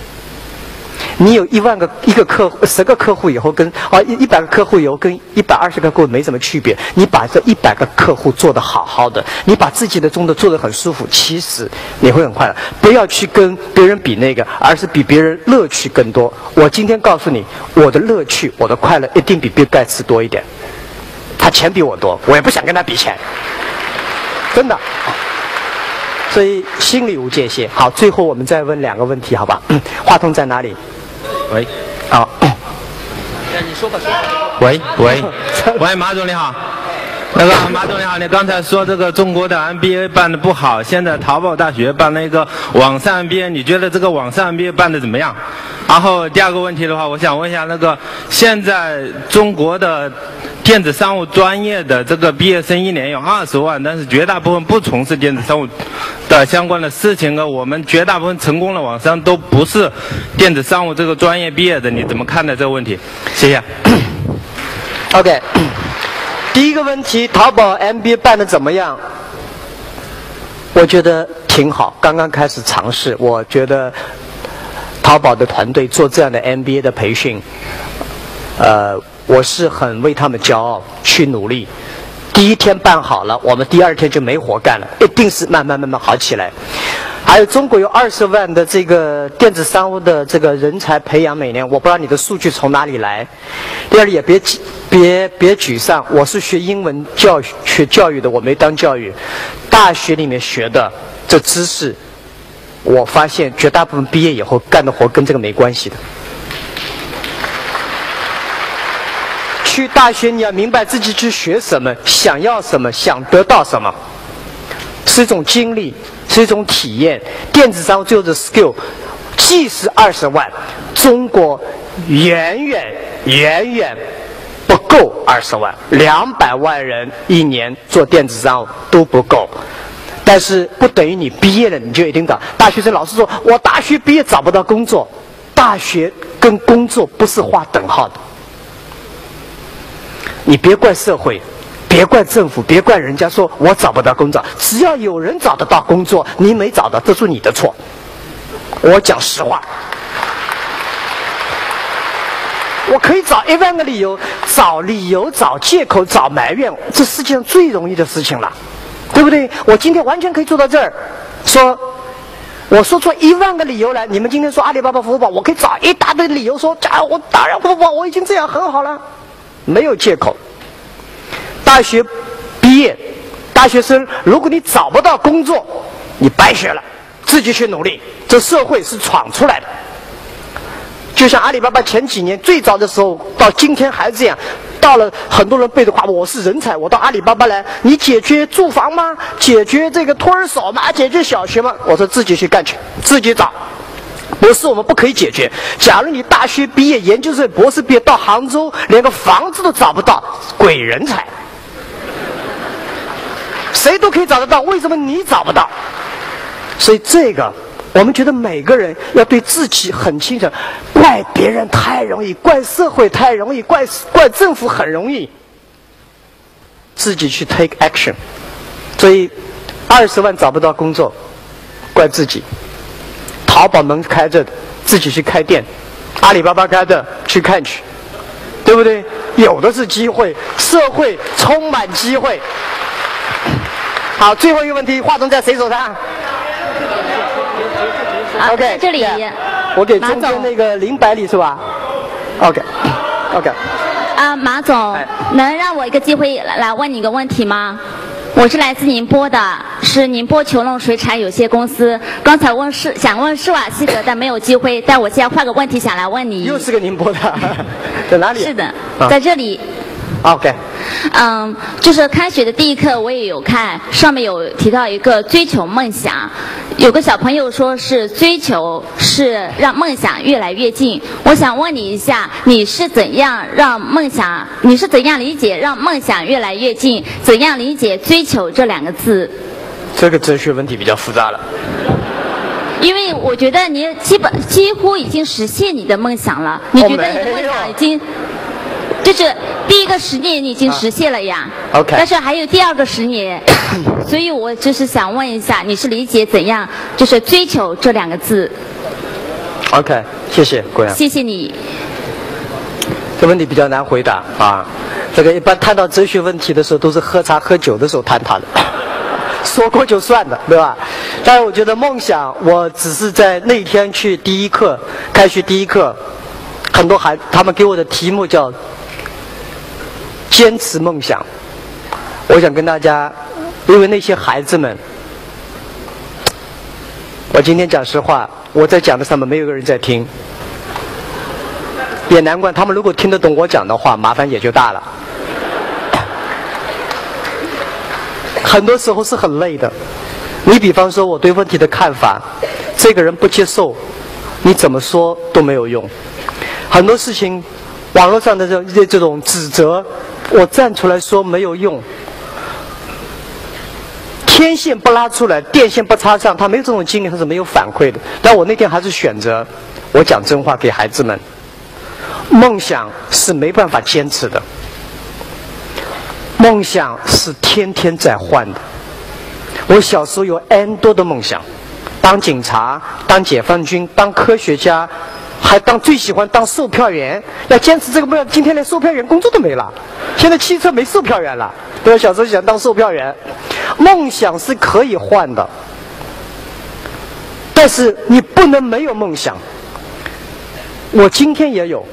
[SPEAKER 1] 你有一万个一个客户，十个客户以后跟啊一一百个客户以后跟一百二十个客户没什么区别。你把这一百个客户做得好好的，你把自己的工作做得很舒服，其实你会很快乐。不要去跟别人比那个，而是比别人乐趣更多。我今天告诉你，我的乐趣，我的快乐一定比比盖茨多一点。他钱比我多，我也不想跟他比钱，真的。所以心里无界限。好，最后我们再问两个问题，好吧？话筒在哪里？
[SPEAKER 5] 喂，
[SPEAKER 1] 好。
[SPEAKER 5] 你说吧，说吧。喂喂 喂，马总你好。那个马总你好，你刚才说这个中国的 MBA 办的不好，现在淘宝大学办了一个网上 MBA，你觉得这个网上 MBA 办的怎么样？然后第二个问题的话，我想问一下，那个现在中国的电子商务专业的这个毕业生一年有二十万，但是绝大部分不从事电子商务的相关的事情呢，我们绝大部分成功的网商都不是电子商务这个专业毕业的，你怎么看待这个问题？谢谢。
[SPEAKER 1] OK。第一个问题，淘宝 MBA 办的怎么样？我觉得挺好，刚刚开始尝试。我觉得淘宝的团队做这样的 MBA 的培训，呃，我是很为他们骄傲，去努力。第一天办好了，我们第二天就没活干了，一定是慢慢慢慢好起来。还有中国有二十万的这个电子商务的这个人才培养，每年我不知道你的数据从哪里来。第二，也别别别沮丧，我是学英文教学教育的，我没当教育。大学里面学的这知识，我发现绝大部分毕业以后干的活跟这个没关系的。去大学你要明白自己去学什么，想要什么，想得到什么，是一种经历。是一种体验，电子商务就是 skill，即使二十万，中国远远远远不够二十万，两百万人一年做电子商务都不够，但是不等于你毕业了你就一定找。大学生老师说我大学毕业找不到工作，大学跟工作不是划等号的，你别怪社会。别怪政府，别怪人家说我找不到工作。只要有人找得到工作，你没找到，这是你的错。我讲实话，我可以找一万个理由，找理由、找借口、找埋怨，这世界上最容易的事情了，对不对？我今天完全可以做到这儿，说，我说出一万个理由来。你们今天说阿里巴巴服务宝，我可以找一大堆理由说，假如我当然不不，我已经这样很好了，没有借口。大学毕业，大学生，如果你找不到工作，你白学了，自己去努力。这社会是闯出来的。就像阿里巴巴前几年最早的时候，到今天还是这样。到了很多人背着话，我是人才，我到阿里巴巴来，你解决住房吗？解决这个托儿所吗？解决小学吗？我说自己去干去，自己找。不是我们不可以解决。假如你大学毕业、研究生、博士毕业到杭州，连个房子都找不到，鬼人才。谁都可以找得到，为什么你找不到？所以这个，我们觉得每个人要对自己很清楚。怪别人太容易，怪社会太容易，怪怪政府很容易。自己去 take action。所以，二十万找不到工作，怪自己。淘宝门开着的，自己去开店；阿里巴巴开的，去看去，对不对？有的是机会，社会充满机会。好，最后一个问题，话筒在谁手上
[SPEAKER 6] ？OK，这里，
[SPEAKER 1] 我给中间那个林百里是吧？OK，OK。
[SPEAKER 6] 啊，马总，能让我一个机会来问你一个问题吗？我是来自宁波的，是宁波球龙水产有限公司。刚才问是想问施瓦西格，但没有机会。但我现在换个问题想来问你。
[SPEAKER 1] 又是个宁波的，在哪里？
[SPEAKER 6] 是的，在这里。
[SPEAKER 1] OK，
[SPEAKER 6] 嗯，就是开学的第一课我也有看，上面有提到一个追求梦想，有个小朋友说是追求是让梦想越来越近。我想问你一下，你是怎样让梦想？你是怎样理解让梦想越来越近？怎样理解追求这两个字？
[SPEAKER 1] 这个哲学问题比较复杂了。
[SPEAKER 6] 因为我觉得你基本几乎已经实现你的梦想了，你觉得你的梦想已经？就是第一个十年你已经实现了呀
[SPEAKER 1] ，OK，
[SPEAKER 6] 但是还有第二个十年，所以我就是想问一下，你是理解怎样，就是追求这两个字
[SPEAKER 1] ？OK，谢谢，郭阳。
[SPEAKER 6] 谢谢你。
[SPEAKER 1] 这问题比较难回答啊。这个一般谈到哲学问题的时候，都是喝茶喝酒的时候谈他的，说过就算的，对吧？但是我觉得梦想，我只是在那天去第一课，开学第一课，很多孩他们给我的题目叫“坚持梦想”。我想跟大家，因为那些孩子们，我今天讲实话，我在讲的上面没有一个人在听，也难怪他们如果听得懂我讲的话，麻烦也就大了。很多时候是很累的。你比方说我对问题的看法，这个人不接受，你怎么说都没有用。很多事情，网络上的这这这种指责，我站出来说没有用。天线不拉出来，电线不插上，他没有这种经历，他是没有反馈的。但我那天还是选择，我讲真话给孩子们。梦想是没办法坚持的。梦想是天天在换的。我小时候有 N 多的梦想，当警察、当解放军、当科学家，还当最喜欢当售票员。要坚持这个梦，今天连售票员工作都没了。现在汽车没售票员了，对吧？小时候想当售票员。梦想是可以换的，但是你不能没有梦想。我今天也有。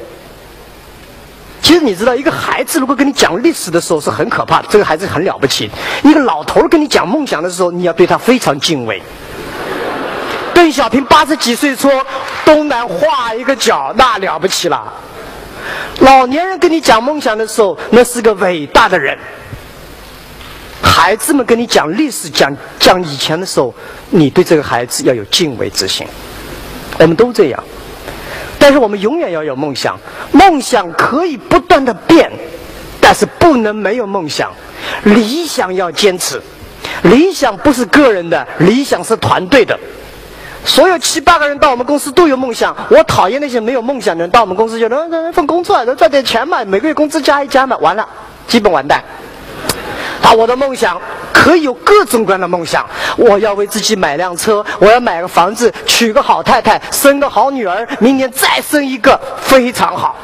[SPEAKER 1] 其实你知道，一个孩子如果跟你讲历史的时候是很可怕的，这个孩子很了不起。一个老头跟你讲梦想的时候，你要对他非常敬畏。邓小平八十几岁说东南画一个角，那了不起了。老年人跟你讲梦想的时候，那是个伟大的人。孩子们跟你讲历史、讲讲以前的时候，你对这个孩子要有敬畏之心。我们都这样。但是我们永远要有梦想，梦想可以不断的变，但是不能没有梦想。理想要坚持，理想不是个人的，理想是团队的。所有七八个人到我们公司都有梦想，我讨厌那些没有梦想的人到我们公司就能能份工作，能赚点钱嘛，每个月工资加一加嘛，完了，基本完蛋。啊，我的梦想可以有各种各样的梦想。我要为自己买辆车，我要买个房子，娶个好太太，生个好女儿，明年再生一个，非常好。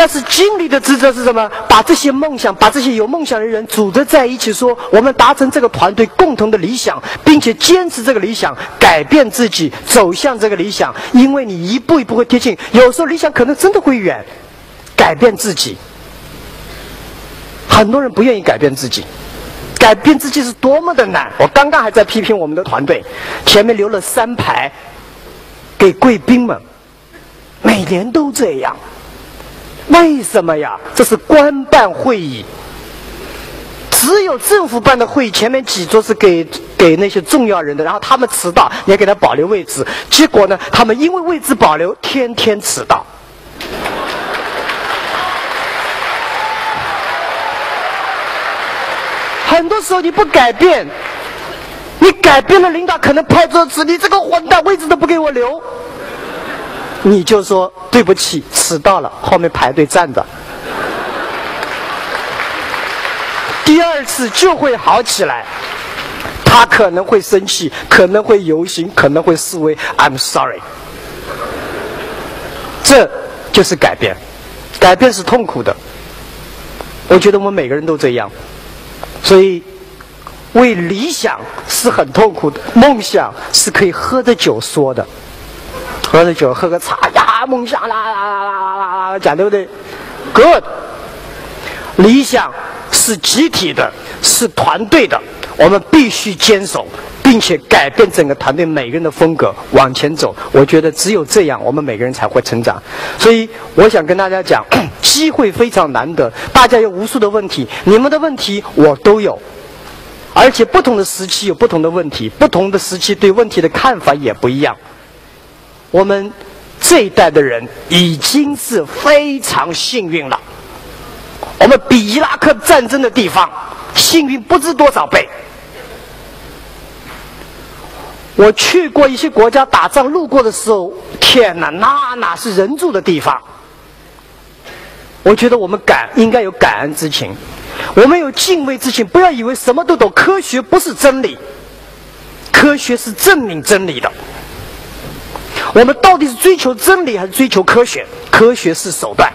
[SPEAKER 1] 但是经理的职责是什么？把这些梦想，把这些有梦想的人组织在一起，说我们达成这个团队共同的理想，并且坚持这个理想，改变自己，走向这个理想。因为你一步一步会贴近，有时候理想可能真的会远。改变自己，很多人不愿意改变自己。改变自己是多么的难！我刚刚还在批评我们的团队，前面留了三排给贵宾们，每年都这样，为什么呀？这是官办会议，只有政府办的会议，前面几桌是给给那些重要人的，然后他们迟到，你要给他保留位置。结果呢，他们因为位置保留，天天迟到。很多时候你不改变，你改变了，领导可能拍桌子，你这个混蛋，位置都不给我留，你就说对不起，迟到了，后面排队站着。第二次就会好起来，他可能会生气，可能会游行，可能会示威。I'm sorry，这就是改变，改变是痛苦的。我觉得我们每个人都这样。所以，为理想是很痛苦的，梦想是可以喝着酒说的，喝着酒喝个茶呀，梦想啦啦啦啦啦啦讲对不对？Good，理想是集体的，是团队的，我们必须坚守，并且改变整个团队每个人的风格往前走。我觉得只有这样，我们每个人才会成长。所以，我想跟大家讲。机会非常难得，大家有无数的问题，你们的问题我都有，而且不同的时期有不同的问题，不同的时期对问题的看法也不一样。我们这一代的人已经是非常幸运了，我们比伊拉克战争的地方幸运不知多少倍。我去过一些国家打仗，路过的时候，天哪，那哪是人住的地方？我觉得我们感应该有感恩之情，我们有敬畏之情。不要以为什么都懂，科学不是真理，科学是证明真理的。我们到底是追求真理还是追求科学？科学是手段，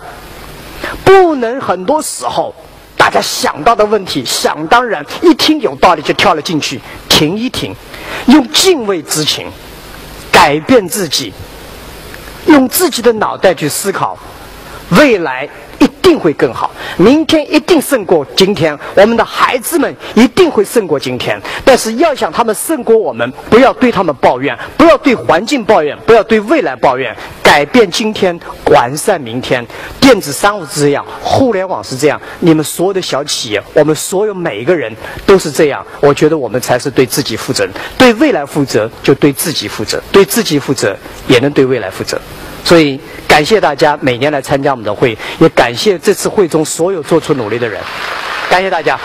[SPEAKER 1] 不能很多时候大家想到的问题想当然，一听有道理就跳了进去。停一停，用敬畏之情改变自己，用自己的脑袋去思考未来。定会更好，明天一定胜过今天，我们的孩子们一定会胜过今天。但是要想他们胜过我们，不要对他们抱怨，不要对环境抱怨，不要对未来抱怨。改变今天，完善明天。电子商务是这样，互联网是这样，你们所有的小企业，我们所有每一个人都是这样。我觉得我们才是对自己负责，对未来负责就对自己负责，对自己负责也能对未来负责。所以，感谢大家每年来参加我们的会，也感谢这次会中所有做出努力的人，感谢大家。